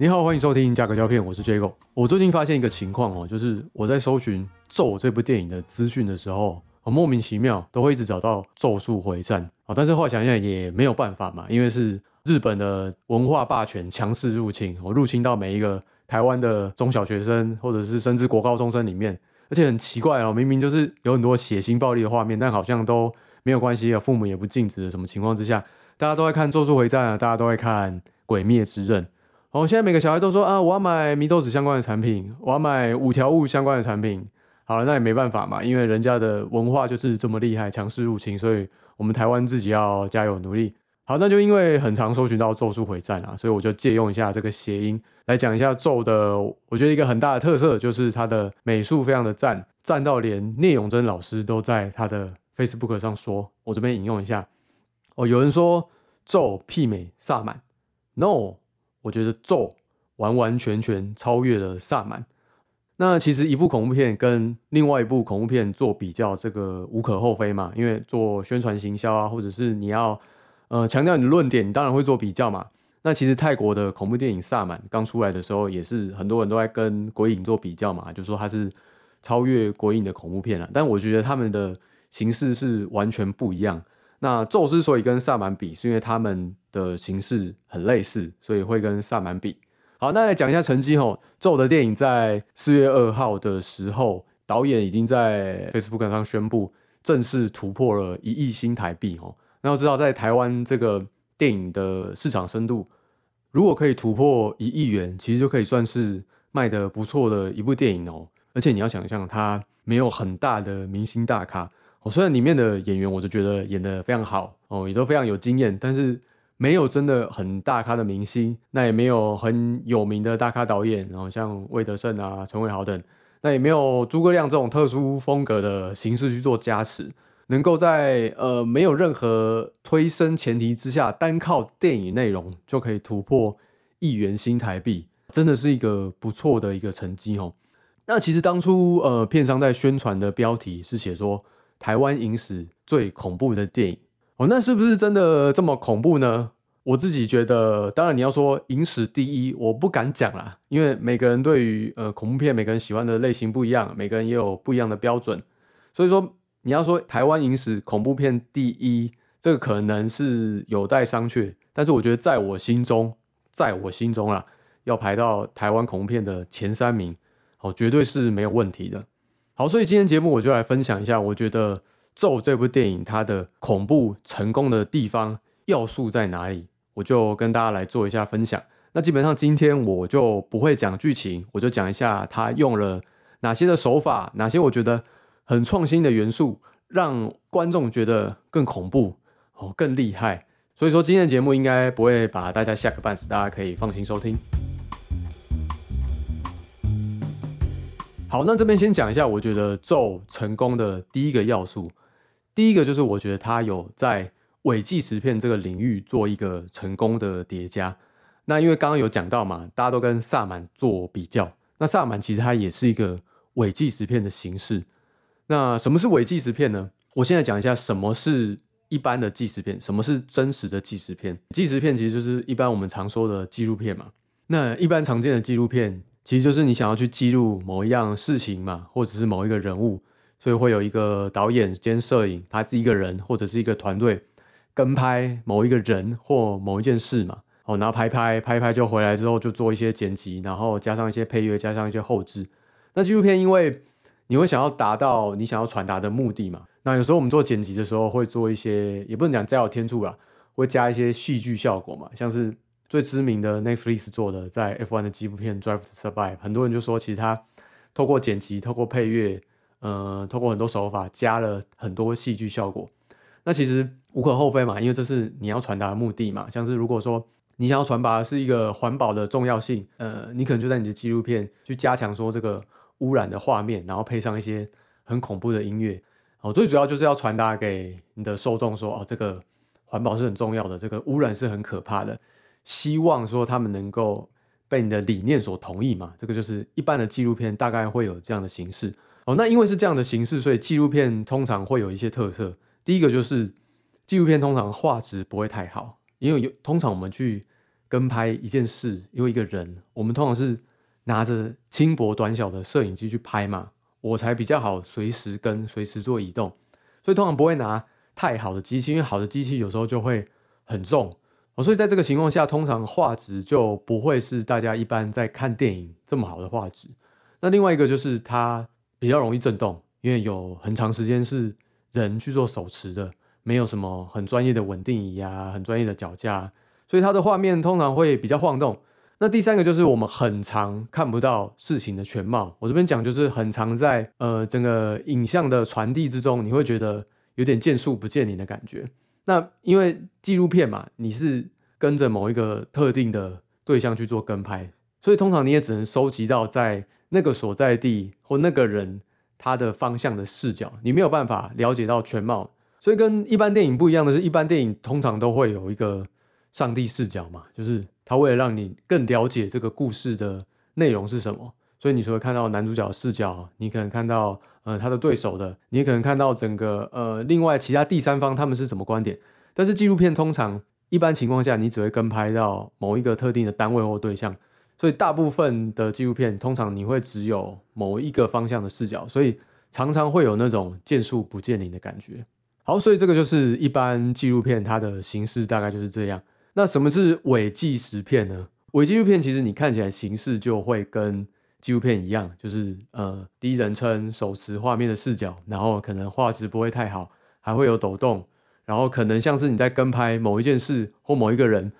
你好，欢迎收听价格胶片，我是 Jago。我最近发现一个情况哦，就是我在搜寻《咒》这部电影的资讯的时候，我莫名其妙都会一直找到《咒术回战》啊。但是后来想想也没有办法嘛，因为是日本的文化霸权强势入侵，我入侵到每一个台湾的中小学生，或者是甚至国高中生里面。而且很奇怪哦，明明就是有很多血腥暴力的画面，但好像都没有关系啊，父母也不禁止的什么情况之下，大家都在看《咒术回战》啊，大家都在看《鬼灭之刃》。哦，现在每个小孩都说啊，我要买米豆子相关的产品，我要买五条悟相关的产品。好了，那也没办法嘛，因为人家的文化就是这么厉害，强势入侵，所以我们台湾自己要加油努力。好，那就因为很常搜寻到咒术回战啊，所以我就借用一下这个谐音来讲一下咒的。我觉得一个很大的特色就是它的美术非常的赞，赞到连聂永真老师都在他的 Facebook 上说，我这边引用一下。哦，有人说咒媲美萨满，No。我觉得咒完完全全超越了萨满。那其实一部恐怖片跟另外一部恐怖片做比较，这个无可厚非嘛。因为做宣传行销啊，或者是你要呃强调你的论点，你当然会做比较嘛。那其实泰国的恐怖电影《萨满》刚出来的时候，也是很多人都在跟《鬼影》做比较嘛，就说它是超越《鬼影》的恐怖片了。但我觉得他们的形式是完全不一样。那咒之所以跟萨满比，是因为他们的形式很类似，所以会跟萨满比。好，那来讲一下成绩吼。咒的电影在四月二号的时候，导演已经在 Facebook 上宣布正式突破了一亿新台币哦。那要知道，在台湾这个电影的市场深度，如果可以突破一亿元，其实就可以算是卖的不错的一部电影哦。而且你要想象，它没有很大的明星大咖。哦，虽然里面的演员我就觉得演的非常好哦，也都非常有经验，但是没有真的很大咖的明星，那也没有很有名的大咖导演，然后像魏德胜啊、陈伟豪等，那也没有诸葛亮这种特殊风格的形式去做加持，能够在呃没有任何推升前提之下，单靠电影内容就可以突破亿元新台币，真的是一个不错的一个成绩哦。那其实当初呃片商在宣传的标题是写说。台湾影史最恐怖的电影哦，那是不是真的这么恐怖呢？我自己觉得，当然你要说影史第一，我不敢讲啦，因为每个人对于呃恐怖片，每个人喜欢的类型不一样，每个人也有不一样的标准。所以说，你要说台湾影史恐怖片第一，这个可能是有待商榷。但是我觉得，在我心中，在我心中啊，要排到台湾恐怖片的前三名，哦，绝对是没有问题的。好，所以今天节目我就来分享一下，我觉得《咒》这部电影它的恐怖成功的地方要素在哪里，我就跟大家来做一下分享。那基本上今天我就不会讲剧情，我就讲一下它用了哪些的手法，哪些我觉得很创新的元素，让观众觉得更恐怖哦，更厉害。所以说今天的节目应该不会把大家吓个半死，大家可以放心收听。好，那这边先讲一下，我觉得咒成功的第一个要素，第一个就是我觉得它有在伪纪实片这个领域做一个成功的叠加。那因为刚刚有讲到嘛，大家都跟萨满做比较，那萨满其实它也是一个伪纪实片的形式。那什么是伪纪实片呢？我现在讲一下什么是一般的纪实片，什么是真实的纪实片。纪实片其实就是一般我们常说的纪录片嘛。那一般常见的纪录片。其实就是你想要去记录某一样事情嘛，或者是某一个人物，所以会有一个导演兼摄影，他自己一个人或者是一个团队跟拍某一个人或某一件事嘛。哦，然后拍拍拍拍就回来之后就做一些剪辑，然后加上一些配乐，加上一些后置。那纪录片因为你会想要达到你想要传达的目的嘛，那有时候我们做剪辑的时候会做一些，也不能讲加有天助啦，会加一些戏剧效果嘛，像是。最知名的 Netflix 做的在 F1 的纪录片《Drive to Survive》，很多人就说，其实他透过剪辑、透过配乐，呃，透过很多手法，加了很多戏剧效果。那其实无可厚非嘛，因为这是你要传达的目的嘛。像是如果说你想要传达的是一个环保的重要性，呃，你可能就在你的纪录片去加强说这个污染的画面，然后配上一些很恐怖的音乐。哦，最主要就是要传达给你的受众说，哦，这个环保是很重要的，这个污染是很可怕的。希望说他们能够被你的理念所同意嘛？这个就是一般的纪录片大概会有这样的形式哦。那因为是这样的形式，所以纪录片通常会有一些特色。第一个就是纪录片通常画质不会太好，因为有通常我们去跟拍一件事，因为一个人，我们通常是拿着轻薄短小的摄影机去拍嘛，我才比较好随时跟随时做移动，所以通常不会拿太好的机器，因为好的机器有时候就会很重哦，所以在这个情况下，通常画质就不会是大家一般在看电影这么好的画质。那另外一个就是它比较容易震动，因为有很长时间是人去做手持的，没有什么很专业的稳定仪啊，很专业的脚架，所以它的画面通常会比较晃动。那第三个就是我们很常看不到事情的全貌。我这边讲就是很常在呃整个影像的传递之中，你会觉得有点见树不见林的感觉。那因为纪录片嘛，你是跟着某一个特定的对象去做跟拍，所以通常你也只能收集到在。那个所在地或那个人他的方向的视角，你没有办法了解到全貌，所以跟一般电影不一样的是，一般电影通常都会有一个上帝视角嘛，就是他为了让你更了解这个故事的内容是什么，所以你除了看到男主角视角，你可能看到呃他的对手的，你也可能看到整个呃另外其他第三方他们是什么观点，但是纪录片通常一般情况下，你只会跟拍到某一个特定的单位或对象。所以大部分的纪录片通常你会只有某一个方向的视角，所以常常会有那种见树不见林的感觉。好，所以这个就是一般纪录片它的形式大概就是这样。那什么是伪纪实片呢？伪纪录片其实你看起来形式就会跟纪录片一样，就是呃第一人称手持画面的视角，然后可能画质不会太好，还会有抖动，然后可能像是你在跟拍某一件事或某一个人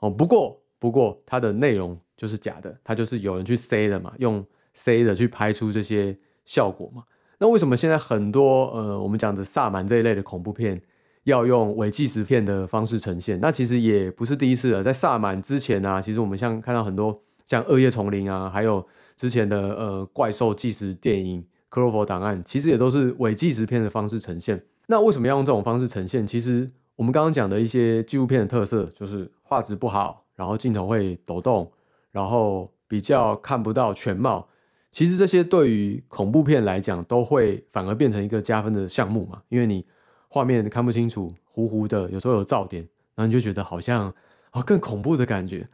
哦。不过不过它的内容。就是假的，它就是有人去塞的嘛，用塞的去拍出这些效果嘛。那为什么现在很多呃，我们讲的萨满这一类的恐怖片要用伪纪实片的方式呈现？那其实也不是第一次了，在萨满之前啊，其实我们像看到很多像《恶夜丛林》啊，还有之前的呃怪兽纪实电影《克洛佛档案》，其实也都是伪纪实片的方式呈现。那为什么要用这种方式呈现？其实我们刚刚讲的一些纪录片的特色，就是画质不好，然后镜头会抖动。然后比较看不到全貌，其实这些对于恐怖片来讲，都会反而变成一个加分的项目嘛，因为你画面看不清楚，糊糊的，有时候有噪点，然后你就觉得好像啊更恐怖的感觉。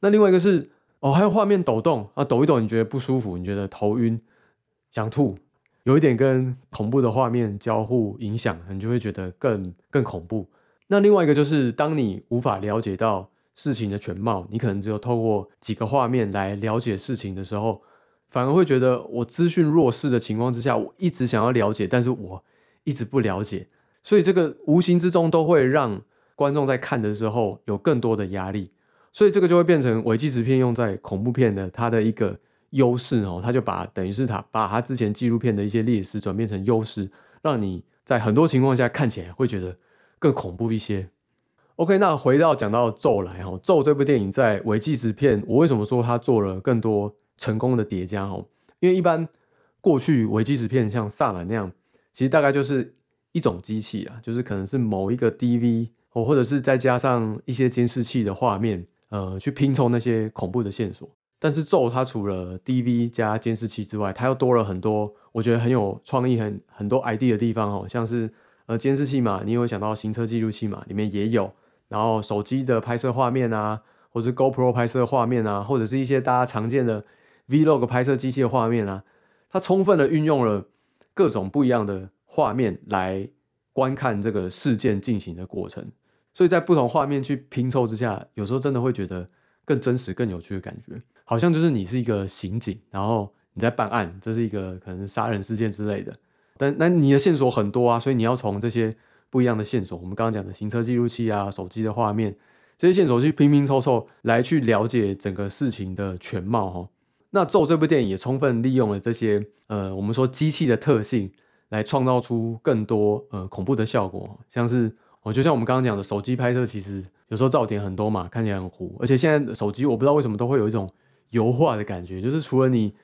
那另外一个是哦，还有画面抖动啊，抖一抖你觉得不舒服，你觉得头晕想吐，有一点跟恐怖的画面交互影响，你就会觉得更更恐怖。那另外一个就是当你无法了解到。事情的全貌，你可能只有透过几个画面来了解事情的时候，反而会觉得我资讯弱势的情况之下，我一直想要了解，但是我一直不了解，所以这个无形之中都会让观众在看的时候有更多的压力，所以这个就会变成伪纪实片用在恐怖片的它的一个优势哦，他就把等于是他把他之前纪录片的一些劣势转变成优势，让你在很多情况下看起来会觉得更恐怖一些。OK，那回到讲到咒来哈，咒这部电影在伪纪实片，我为什么说它做了更多成功的叠加哦？因为一般过去伪纪实片像萨满那样，其实大概就是一种机器啊，就是可能是某一个 DV 哦，或者是再加上一些监视器的画面，呃，去拼凑那些恐怖的线索。但是咒它除了 DV 加监视器之外，它又多了很多我觉得很有创意、很很多 ID 的地方哦，像是呃监视器嘛，你有想到行车记录器嘛，里面也有。然后手机的拍摄画面啊，或是 GoPro 拍摄画面啊，或者是一些大家常见的 Vlog 拍摄机器的画面啊，它充分的运用了各种不一样的画面来观看这个事件进行的过程。所以在不同画面去拼凑之下，有时候真的会觉得更真实、更有趣的感觉，好像就是你是一个刑警，然后你在办案，这是一个可能杀人事件之类的。但那你的线索很多啊，所以你要从这些。不一样的线索，我们刚刚讲的行车记录器啊、手机的画面，这些线索去拼拼凑凑来去了解整个事情的全貌哈。那咒这部电影也充分利用了这些呃，我们说机器的特性，来创造出更多呃恐怖的效果。像是哦，就像我们刚刚讲的手机拍摄，其实有时候噪点很多嘛，看起来很糊。而且现在手机我不知道为什么都会有一种油画的感觉，就是除了你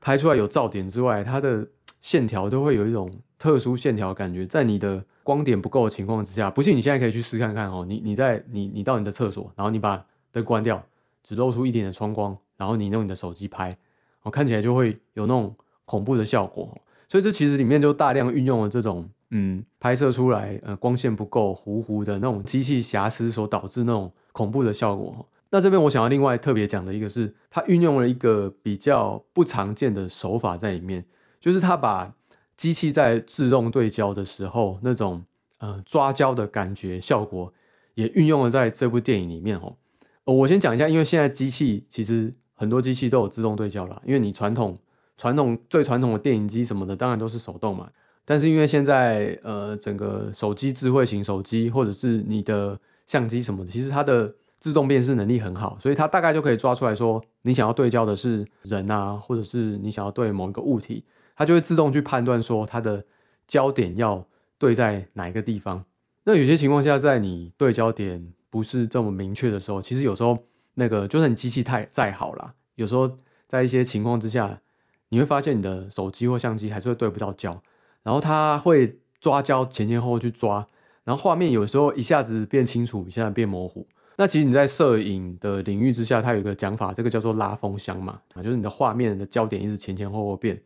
拍出来有噪点之外，它的线条都会有一种特殊线条感觉，在你的。光点不够的情况之下，不信你现在可以去试看看哦。你你在你你到你的厕所，然后你把灯关掉，只露出一点的窗光，然后你用你的手机拍，哦，看起来就会有那种恐怖的效果。所以这其实里面就大量运用了这种嗯拍摄出来呃光线不够糊糊的那种机器瑕疵所导致那种恐怖的效果。那这边我想要另外特别讲的一个是，它运用了一个比较不常见的手法在里面，就是它把机器在自动对焦的时候那种呃抓焦的感觉效果，也运用了在这部电影里面哦。我先讲一下，因为现在机器其实很多机器都有自动对焦了，因为你传统传统最传统的电影机什么的，当然都是手动嘛。但是因为现在呃整个手机智慧型手机或者是你的相机什么的，其实它的自动辨识能力很好，所以它大概就可以抓出来说你想要对焦的是人啊，或者是你想要对某一个物体，它就会自动去判断说它的焦点要对在哪一个地方。那有些情况下，在你对焦点不是这么明确的时候，其实有时候那个就算你机器太再好了，有时候在一些情况之下，你会发现你的手机或相机还是会对不到焦。然后它会抓焦前前后后去抓，然后画面有时候一下子变清楚，一下子变模糊。那其实你在摄影的领域之下，它有一个讲法，这个叫做拉风箱嘛，啊，就是你的画面的焦点一直前前后后变。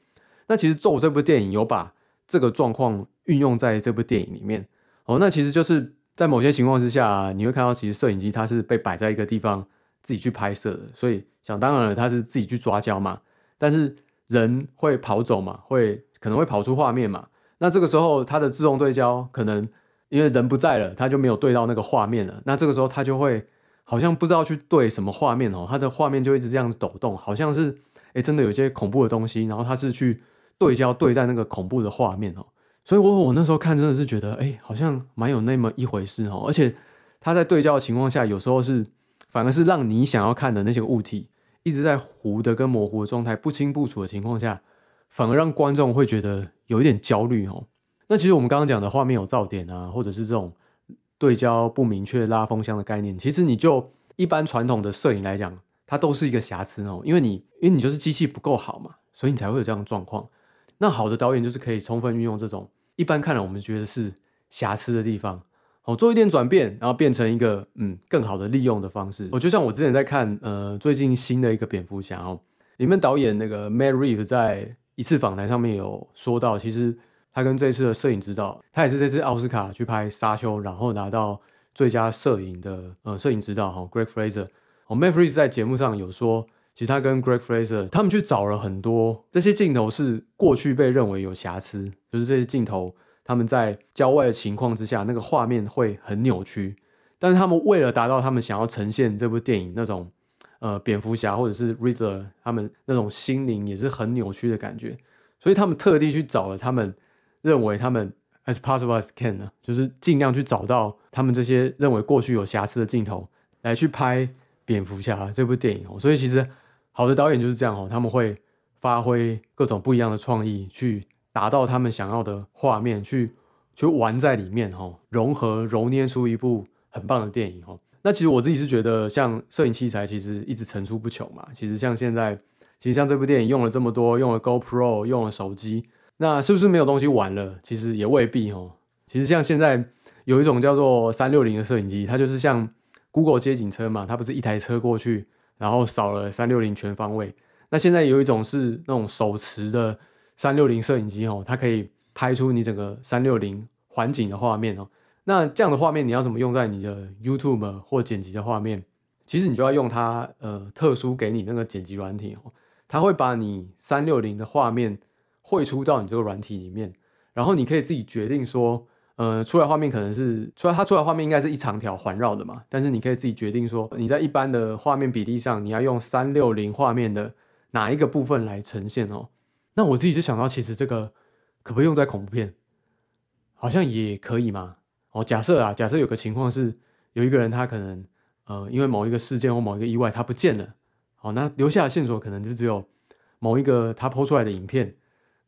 那其实《咒》这部电影有把这个状况运用在这部电影里面。哦，那其实就是在某些情况之下，你会看到其实摄影机它是被摆在一个地方自己去拍摄的，所以想当然了，它是自己去抓焦嘛。但是人会跑走嘛，会可能会跑出画面嘛。那这个时候，它的自动对焦可能因为人不在了，它就没有对到那个画面了。那这个时候，它就会好像不知道去对什么画面哦，它的画面就一直这样子抖动，好像是哎真的有些恐怖的东西，然后它是去对焦对在那个恐怖的画面哦。所以我我那时候看真的是觉得哎，好像蛮有那么一回事哦。而且它在对焦的情况下，有时候是反而是让你想要看的那些物体一直在糊的跟模糊的状态不清不楚的情况下。反而让观众会觉得有一点焦虑哦。那其实我们刚刚讲的画面有噪点啊，或者是这种对焦不明确、拉风箱的概念，其实你就一般传统的摄影来讲，它都是一个瑕疵哦。因为你因为你就是机器不够好嘛，所以你才会有这样的状况。那好的导演就是可以充分运用这种一般看来我们觉得是瑕疵的地方，哦，做一点转变，然后变成一个嗯更好的利用的方式。我就像我之前在看呃最近新的一个蝙蝠侠哦，里面导演那个 Matt r e e v e 在。一次访谈上面有说到，其实他跟这次的摄影指导，他也是这次奥斯卡去拍《沙丘》，然后拿到最佳摄影的呃摄影指导哈，Greg Fraser。哦，Matt Fraser 在节目上有说，其实他跟 Greg Fraser 他们去找了很多这些镜头是过去被认为有瑕疵，就是这些镜头他们在郊外的情况之下，那个画面会很扭曲，但是他们为了达到他们想要呈现这部电影那种。呃，蝙蝠侠或者是 Riddler，他们那种心灵也是很扭曲的感觉，所以他们特地去找了他们认为他们 as possible as can 呢，就是尽量去找到他们这些认为过去有瑕疵的镜头来去拍蝙蝠侠这部电影哦。所以其实好的导演就是这样哦，他们会发挥各种不一样的创意，去达到他们想要的画面，去去玩在里面哦，融合揉捏出一部很棒的电影哦。那其实我自己是觉得，像摄影器材其实一直层出不穷嘛。其实像现在，其实像这部电影用了这么多，用了 GoPro，用了手机，那是不是没有东西玩了？其实也未必哦。其实像现在有一种叫做三六零的摄影机，它就是像 Google 街景车嘛，它不是一台车过去，然后扫了三六零全方位。那现在有一种是那种手持的三六零摄影机哦，它可以拍出你整个三六零环景的画面哦。那这样的画面你要怎么用在你的 YouTube 或剪辑的画面？其实你就要用它呃特殊给你那个剪辑软体哦，它会把你三六零的画面汇出到你这个软体里面，然后你可以自己决定说，呃，出来画面可能是出来它出来画面应该是一长条环绕的嘛，但是你可以自己决定说，你在一般的画面比例上，你要用三六零画面的哪一个部分来呈现哦。那我自己就想到，其实这个可不可以用在恐怖片？好像也可以嘛。哦，假设啊，假设有个情况是，有一个人他可能，呃，因为某一个事件或某一个意外他不见了，好，那留下的线索可能就只有某一个他抛出来的影片，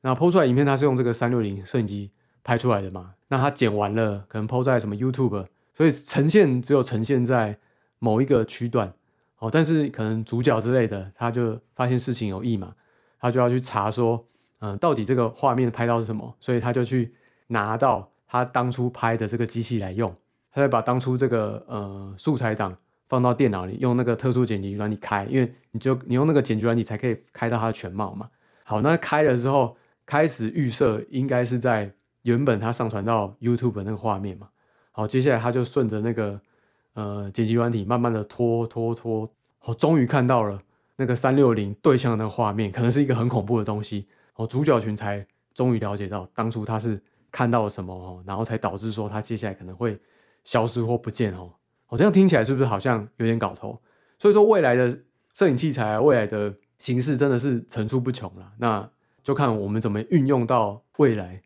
那抛出来影片他是用这个三六零摄影机拍出来的嘛，那他剪完了可能抛在什么 YouTube，所以呈现只有呈现在某一个区段，哦，但是可能主角之类的他就发现事情有异嘛，他就要去查说，嗯，到底这个画面拍到是什么，所以他就去拿到。他当初拍的这个机器来用，他再把当初这个呃素材档放到电脑里，用那个特殊剪辑软体开，因为你就你用那个剪辑软体才可以开到它的全貌嘛。好，那开了之后，开始预设应该是在原本他上传到 YouTube 的那个画面嘛。好，接下来他就顺着那个呃剪辑软体慢慢的拖拖拖，我终于看到了那个三六零对象的画面，可能是一个很恐怖的东西。哦，主角群才终于了解到当初他是看到了什么哦，然后才导致说他接下来可能会消失或不见哦。哦，这样听起来是不是好像有点搞头？所以说未来的摄影器材，未来的形式真的是层出不穷了。那就看我们怎么运用到未来。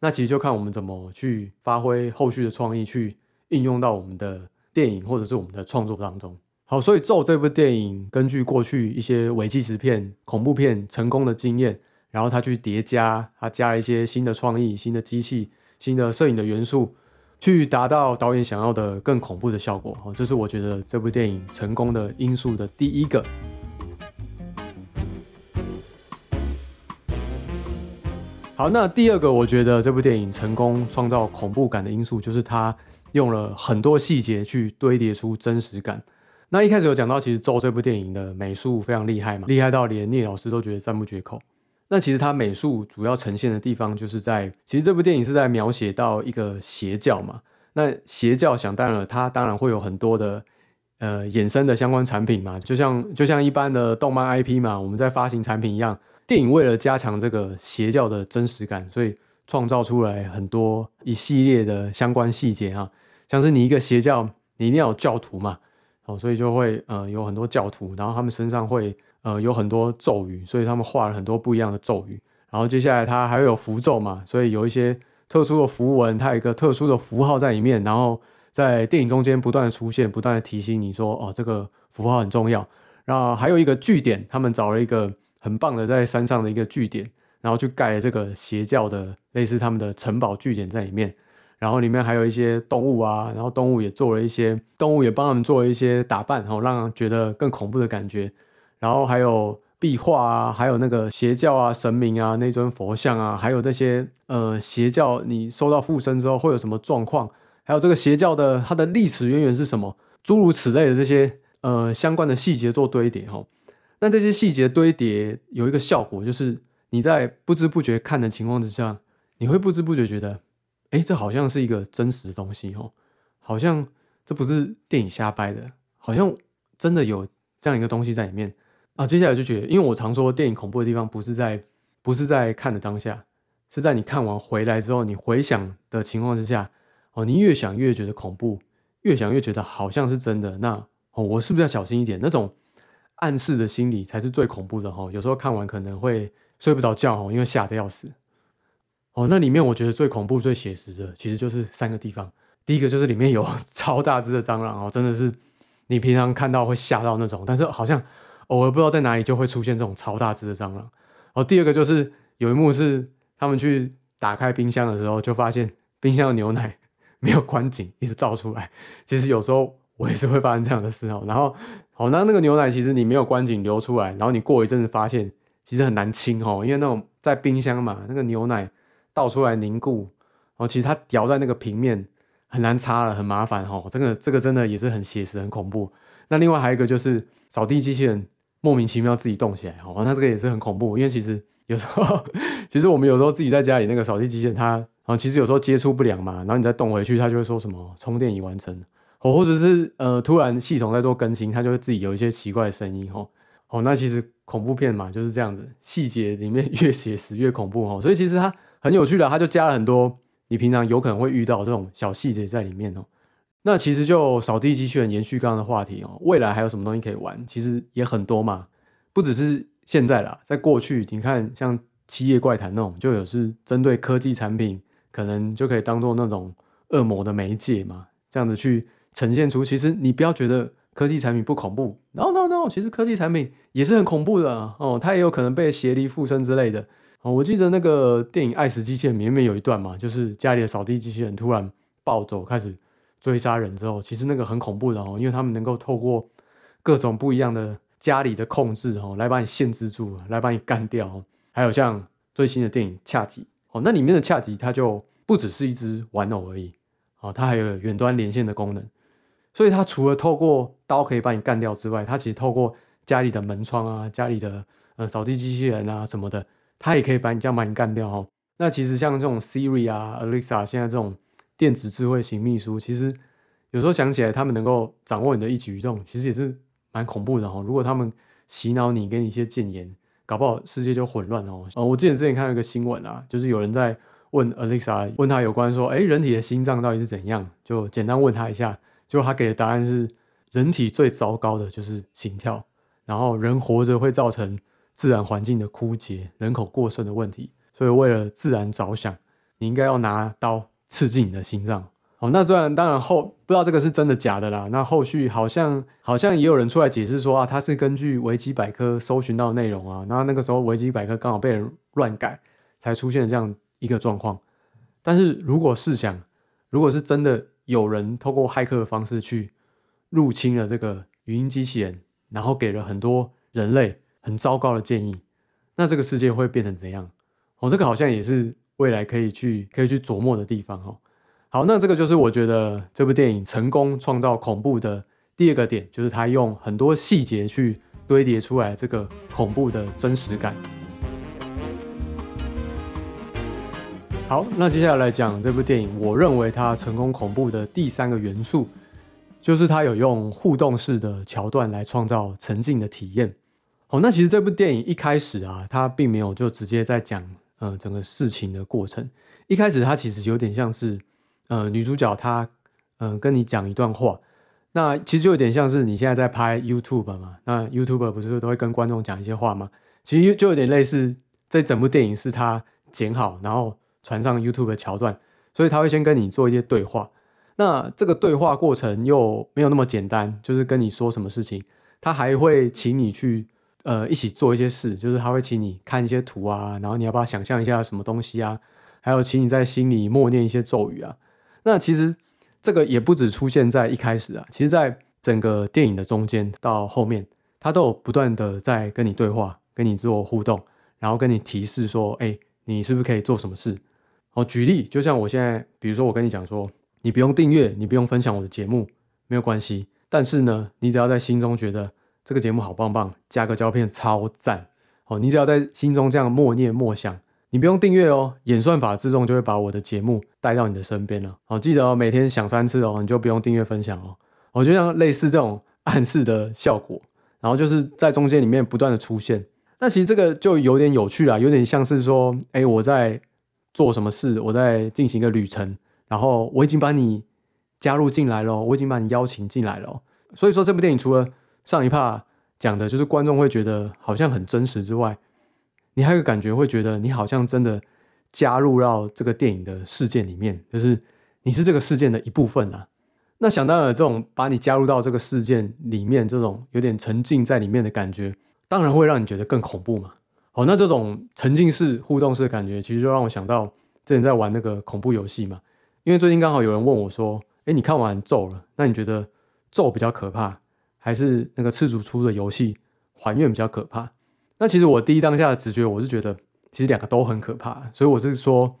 那其实就看我们怎么去发挥后续的创意，去应用到我们的电影或者是我们的创作当中。好，所以《咒》这部电影根据过去一些伪纪实片、恐怖片成功的经验，然后他去叠加，他加了一些新的创意、新的机器、新的摄影的元素，去达到导演想要的更恐怖的效果。哦，这是我觉得这部电影成功的因素的第一个。好，那第二个，我觉得这部电影成功创造恐怖感的因素，就是它用了很多细节去堆叠出真实感。那一开始有讲到，其实《咒》这部电影的美术非常厉害嘛，厉害到连聂老师都觉得赞不绝口。那其实它美术主要呈现的地方，就是在其实这部电影是在描写到一个邪教嘛。那邪教想当然了，它当然会有很多的呃衍生的相关产品嘛，就像就像一般的动漫 IP 嘛，我们在发行产品一样。电影为了加强这个邪教的真实感，所以创造出来很多一系列的相关细节哈，像是你一个邪教，你一定要有教徒嘛，哦，所以就会呃有很多教徒，然后他们身上会呃有很多咒语，所以他们画了很多不一样的咒语，然后接下来它还会有符咒嘛，所以有一些特殊的符文，它有一个特殊的符号在里面，然后在电影中间不断的出现，不断的提醒你说哦这个符号很重要，然后还有一个据点，他们找了一个。很棒的，在山上的一个据点，然后去盖了这个邪教的类似他们的城堡据点在里面，然后里面还有一些动物啊，然后动物也做了一些动物也帮他们做了一些打扮，然后让觉得更恐怖的感觉，然后还有壁画啊，还有那个邪教啊神明啊那尊佛像啊，还有这些呃邪教你收到附身之后会有什么状况，还有这个邪教的它的历史渊源是什么，诸如此类的这些呃相关的细节做堆叠哈。那这些细节堆叠有一个效果，就是你在不知不觉看的情况之下，你会不知不觉觉得，哎，这好像是一个真实的东西哦，好像这不是电影瞎掰的，好像真的有这样一个东西在里面啊。接下来就觉得，因为我常说电影恐怖的地方不是在不是在看的当下，是在你看完回来之后，你回想的情况之下，哦，你越想越觉得恐怖，越想越觉得好像是真的。那哦，我是不是要小心一点？那种。暗示的心理才是最恐怖的哈，有时候看完可能会睡不着觉哦，因为吓得要死。哦，那里面我觉得最恐怖、最写实的，其实就是三个地方。第一个就是里面有 超大只的蟑螂哦，真的是你平常看到会吓到那种，但是好像偶尔不知道在哪里就会出现这种超大只的蟑螂。哦，第二个就是有一幕是他们去打开冰箱的时候，就发现冰箱的牛奶 没有关紧，一直倒出来。其实有时候。我也是会发生这样的事哦，然后好，那那个牛奶其实你没有关紧流出来，然后你过一阵子发现其实很难清哦，因为那种在冰箱嘛，那个牛奶倒出来凝固，然后其实它掉在那个平面很难擦了，很麻烦哦。这个这个真的也是很写实、很恐怖。那另外还有一个就是扫地机器人莫名其妙自己动起来哦，那这个也是很恐怖，因为其实有时候 其实我们有时候自己在家里那个扫地机器人它啊，其实有时候接触不良嘛，然后你再动回去，它就会说什么充电已完成。哦，或者是呃，突然系统在做更新，它就会自己有一些奇怪的声音，吼，哦，那其实恐怖片嘛就是这样子，细节里面越写实越恐怖，吼，所以其实它很有趣的，它就加了很多你平常有可能会遇到这种小细节在里面哦。那其实就扫地机器人延续刚刚的话题哦，未来还有什么东西可以玩？其实也很多嘛，不只是现在啦，在过去你看像《七夜怪谈》那种，就有是针对科技产品，可能就可以当做那种恶魔的媒介嘛，这样子去。呈现出，其实你不要觉得科技产品不恐怖，no no no，其实科技产品也是很恐怖的哦，它也有可能被邪力附身之类的哦。我记得那个电影《爱死机器人》里面有一段嘛，就是家里的扫地机器人突然暴走，开始追杀人之后，其实那个很恐怖的哦，因为他们能够透过各种不一样的家里的控制哦，来把你限制住，来把你干掉。还有像最新的电影《恰吉》哦，那里面的恰吉它就不只是一只玩偶而已哦，它还有远端连线的功能。所以它除了透过刀可以把你干掉之外，它其实透过家里的门窗啊、家里的呃扫地机器人啊什么的，它也可以把你这样把你干掉哦。那其实像这种 Siri 啊、Alexa 现在这种电子智慧型秘书，其实有时候想起来，他们能够掌握你的一举一动，其实也是蛮恐怖的哦。如果他们洗脑你，给你一些谏言，搞不好世界就混乱哦。呃，我记得之前看到一个新闻啊，就是有人在问 Alexa，问他有关说，哎，人体的心脏到底是怎样？就简单问他一下，就他给的答案是，人体最糟糕的就是心跳，然后人活着会造成自然环境的枯竭、人口过剩的问题，所以为了自然着想，你应该要拿刀刺进你的心脏。哦，那虽然当然后不知道这个是真的假的啦。那后续好像好像也有人出来解释说啊，他是根据维基百科搜寻到内容啊。然后那个时候维基百科刚好被人乱改，才出现这样一个状况。但是如果试想，如果是真的有人透过骇客的方式去入侵了这个语音机器人，然后给了很多人类很糟糕的建议，那这个世界会变成怎样？哦，这个好像也是未来可以去可以去琢磨的地方哦。好，那这个就是我觉得这部电影成功创造恐怖的第二个点，就是他用很多细节去堆叠出来这个恐怖的真实感。好，那接下来讲这部电影，我认为它成功恐怖的第三个元素，就是它有用互动式的桥段来创造沉浸的体验。好，那其实这部电影一开始啊，它并没有就直接在讲呃整个事情的过程，一开始它其实有点像是。呃，女主角她，嗯，跟你讲一段话，那其实就有点像是你现在在拍 YouTube 嘛，那 YouTube 不是都会跟观众讲一些话吗？其实就有点类似，这整部电影是他剪好，然后传上 YouTube 的桥段，所以他会先跟你做一些对话。那这个对话过程又没有那么简单，就是跟你说什么事情，他还会请你去，呃，一起做一些事，就是他会请你看一些图啊，然后你要不要想象一下什么东西啊，还有请你在心里默念一些咒语啊。那其实这个也不止出现在一开始啊，其实在整个电影的中间到后面，他都有不断的在跟你对话，跟你做互动，然后跟你提示说，哎，你是不是可以做什么事？哦，举例，就像我现在，比如说我跟你讲说，你不用订阅，你不用分享我的节目，没有关系。但是呢，你只要在心中觉得这个节目好棒棒，加个胶片超赞，哦，你只要在心中这样默念默想。你不用订阅哦，演算法自动就会把我的节目带到你的身边了。好，记得哦，每天想三次哦，你就不用订阅分享哦。我就像类似这种暗示的效果，然后就是在中间里面不断的出现。那其实这个就有点有趣了，有点像是说，哎，我在做什么事，我在进行一个旅程，然后我已经把你加入进来了，我已经把你邀请进来了。所以说，这部电影除了上一 part 讲的就是观众会觉得好像很真实之外，你还有个感觉，会觉得你好像真的加入到这个电影的事件里面，就是你是这个事件的一部分啊。那想当然，这种把你加入到这个事件里面，这种有点沉浸在里面的感觉，当然会让你觉得更恐怖嘛。好，那这种沉浸式互动式的感觉，其实就让我想到之前在玩那个恐怖游戏嘛。因为最近刚好有人问我说：“哎，你看完咒了，那你觉得咒比较可怕，还是那个赤足出的游戏还愿比较可怕？”那其实我第一当下的直觉，我是觉得其实两个都很可怕，所以我是说，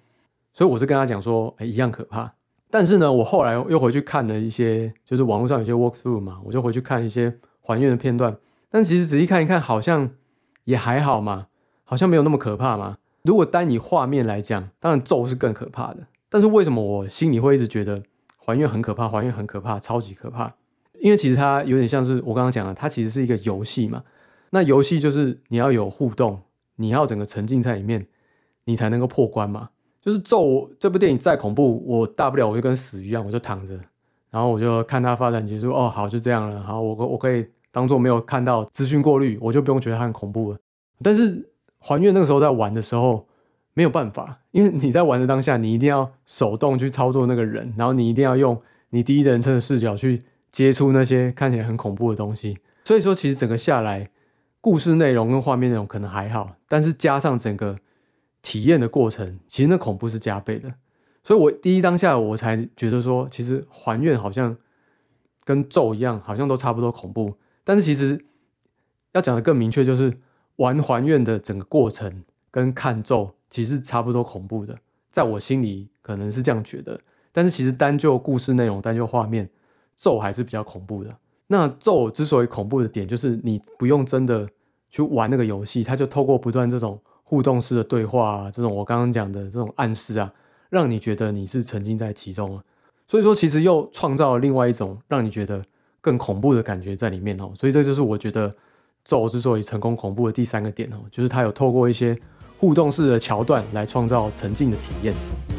所以我是跟他讲说，哎，一样可怕。但是呢，我后来又回去看了一些，就是网络上有些 walk through 嘛，我就回去看一些还原的片段。但其实仔细看一看，好像也还好嘛，好像没有那么可怕嘛。如果单以画面来讲，当然咒是更可怕的。但是为什么我心里会一直觉得还原很可怕，还原很可怕，超级可怕？因为其实它有点像是我刚刚讲的，它其实是一个游戏嘛。那游戏就是你要有互动，你要整个沉浸在里面，你才能够破关嘛。就是咒这部电影再恐怖，我大不了我就跟死鱼一样，我就躺着，然后我就看它发展结束。哦，好，就这样了。好，我我可以当做没有看到资讯过滤，我就不用觉得它很恐怖了。但是还原那个时候在玩的时候没有办法，因为你在玩的当下，你一定要手动去操作那个人，然后你一定要用你第一人称的视角去接触那些看起来很恐怖的东西。所以说，其实整个下来。故事内容跟画面内容可能还好，但是加上整个体验的过程，其实那恐怖是加倍的。所以我第一当下我才觉得说，其实还愿好像跟咒一样，好像都差不多恐怖。但是其实要讲的更明确，就是玩还愿的整个过程跟看咒其实差不多恐怖的。在我心里可能是这样觉得，但是其实单就故事内容、单就画面，咒还是比较恐怖的。那咒之所以恐怖的点，就是你不用真的去玩那个游戏，它就透过不断这种互动式的对话，这种我刚刚讲的这种暗示啊，让你觉得你是沉浸在其中。所以说其实又创造了另外一种让你觉得更恐怖的感觉在里面哦。所以这就是我觉得咒之所以成功恐怖的第三个点哦，就是它有透过一些互动式的桥段来创造沉浸的体验。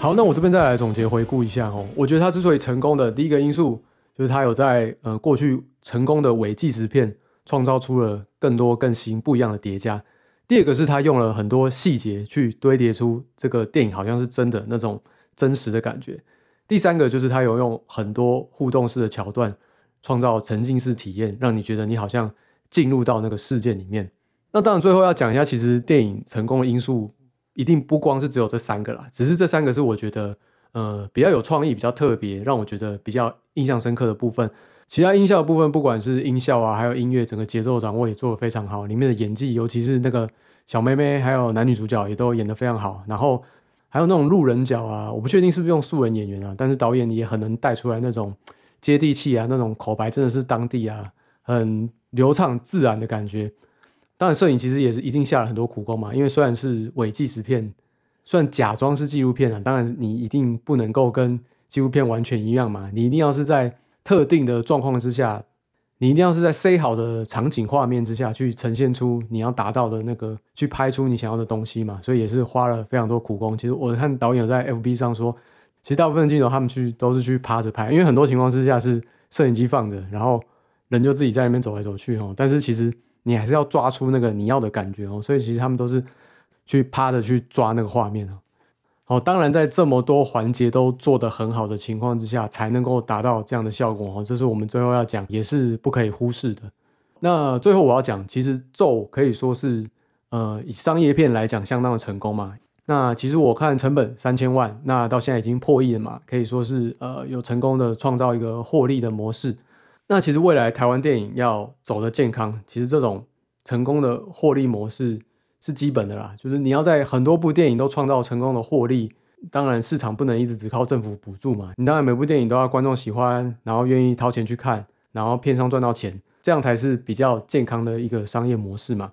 好，那我这边再来总结回顾一下哦。我觉得它之所以成功的第一个因素，就是它有在呃过去成功的伪纪实片创造出了更多更新不一样的叠加。第二个是它用了很多细节去堆叠出这个电影好像是真的那种真实的感觉。第三个就是它有用很多互动式的桥段创造沉浸式体验，让你觉得你好像进入到那个世界里面。那当然最后要讲一下，其实电影成功的因素。一定不光是只有这三个啦，只是这三个是我觉得呃比较有创意、比较特别，让我觉得比较印象深刻的部分。其他音效的部分，不管是音效啊，还有音乐，整个节奏掌握也做得非常好。里面的演技，尤其是那个小妹妹，还有男女主角也都演得非常好。然后还有那种路人角啊，我不确定是不是用素人演员啊，但是导演也很能带出来那种接地气啊，那种口白真的是当地啊，很流畅自然的感觉。当然，摄影其实也是一定下了很多苦功嘛。因为虽然是伪纪实片，虽然假装是纪录片啊，当然你一定不能够跟纪录片完全一样嘛。你一定要是在特定的状况之下，你一定要是在塞好的场景画面之下去呈现出你要达到的那个，去拍出你想要的东西嘛。所以也是花了非常多苦功。其实我看导演在 FB 上说，其实大部分镜头他们去都是去趴着拍，因为很多情况之下是摄影机放着，然后人就自己在那边走来走去哦。但是其实。你还是要抓出那个你要的感觉哦，所以其实他们都是去趴着去抓那个画面哦。哦，当然在这么多环节都做得很好的情况之下，才能够达到这样的效果哦。这是我们最后要讲，也是不可以忽视的。那最后我要讲，其实咒可以说是呃以商业片来讲相当的成功嘛。那其实我看成本三千万，那到现在已经破亿了嘛，可以说是呃有成功的创造一个获利的模式。那其实未来台湾电影要走的健康，其实这种成功的获利模式是基本的啦。就是你要在很多部电影都创造成功的获利，当然市场不能一直只靠政府补助嘛。你当然每部电影都要观众喜欢，然后愿意掏钱去看，然后片商赚到钱，这样才是比较健康的一个商业模式嘛。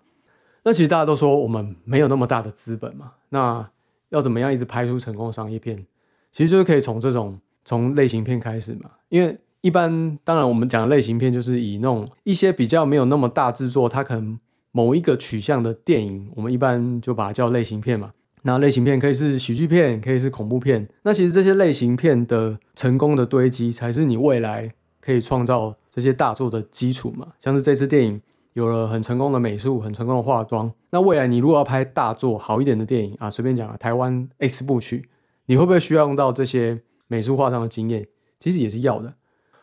那其实大家都说我们没有那么大的资本嘛，那要怎么样一直拍出成功的商业片？其实就是可以从这种从类型片开始嘛，因为。一般当然，我们讲类型片就是以那种一些比较没有那么大制作，它可能某一个取向的电影，我们一般就把它叫类型片嘛。那类型片可以是喜剧片，可以是恐怖片。那其实这些类型片的成功的堆积，才是你未来可以创造这些大作的基础嘛。像是这次电影有了很成功的美术，很成功的化妆，那未来你如果要拍大作好一点的电影啊，随便讲啊，台湾 X 部曲，你会不会需要用到这些美术化上的经验？其实也是要的。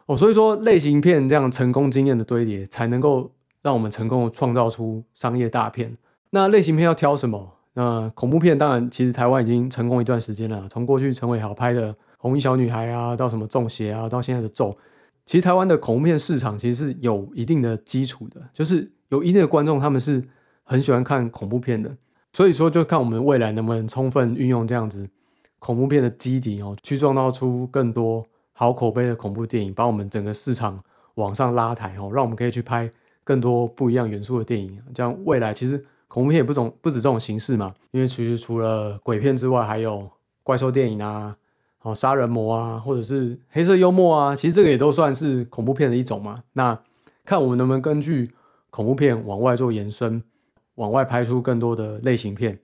哦，所以说类型片这样成功经验的堆叠，才能够让我们成功的创造出商业大片。那类型片要挑什么？那恐怖片当然，其实台湾已经成功一段时间了。从过去陈伟豪拍的《红衣小女孩》啊，到什么《中邪》啊，到现在的《咒》，其实台湾的恐怖片市场其实是有一定的基础的，就是有一定的观众，他们是很喜欢看恐怖片的。所以说，就看我们未来能不能充分运用这样子恐怖片的基底哦，去创造出更多。好口碑的恐怖电影，把我们整个市场往上拉抬哦，让我们可以去拍更多不一样元素的电影。这样未来其实恐怖片也不总不止这种形式嘛，因为其实除了鬼片之外，还有怪兽电影啊，哦杀人魔啊，或者是黑色幽默啊，其实这个也都算是恐怖片的一种嘛。那看我们能不能根据恐怖片往外做延伸，往外拍出更多的类型片，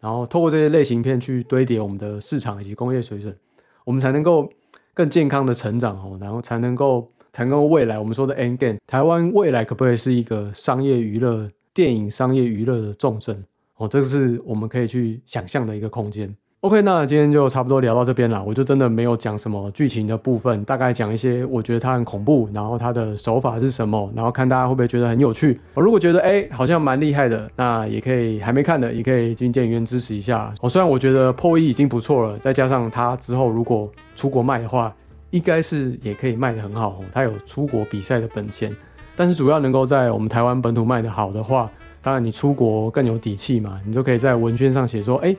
然后透过这些类型片去堆叠我们的市场以及工业水准，我们才能够。更健康的成长哦，然后才能够才能够未来我们说的 N game，。台湾未来可不可以是一个商业娱乐电影商业娱乐的重镇哦？这个是我们可以去想象的一个空间。OK，那今天就差不多聊到这边了。我就真的没有讲什么剧情的部分，大概讲一些我觉得它很恐怖，然后它的手法是什么，然后看大家会不会觉得很有趣。我如果觉得哎好像蛮厉害的，那也可以还没看的也可以进电影院支持一下。我虽然我觉得破亿已经不错了，再加上它之后如果出国卖的话，应该是也可以卖得很好。它有出国比赛的本钱，但是主要能够在我们台湾本土卖得好的话，当然你出国更有底气嘛，你就可以在文宣上写说哎。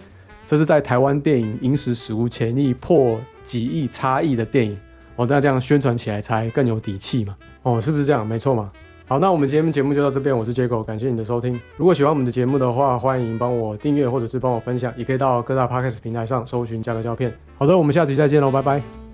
这是在台湾电影影史史无前例破几亿差异的电影哦，那这样宣传起来才更有底气嘛？哦，是不是这样？没错嘛。好，那我们今天节目就到这边，我是 j a c o 感谢你的收听。如果喜欢我们的节目的话，欢迎帮我订阅或者是帮我分享，也可以到各大 Podcast 平台上搜寻价格胶片。好的，我们下集再见喽，拜拜。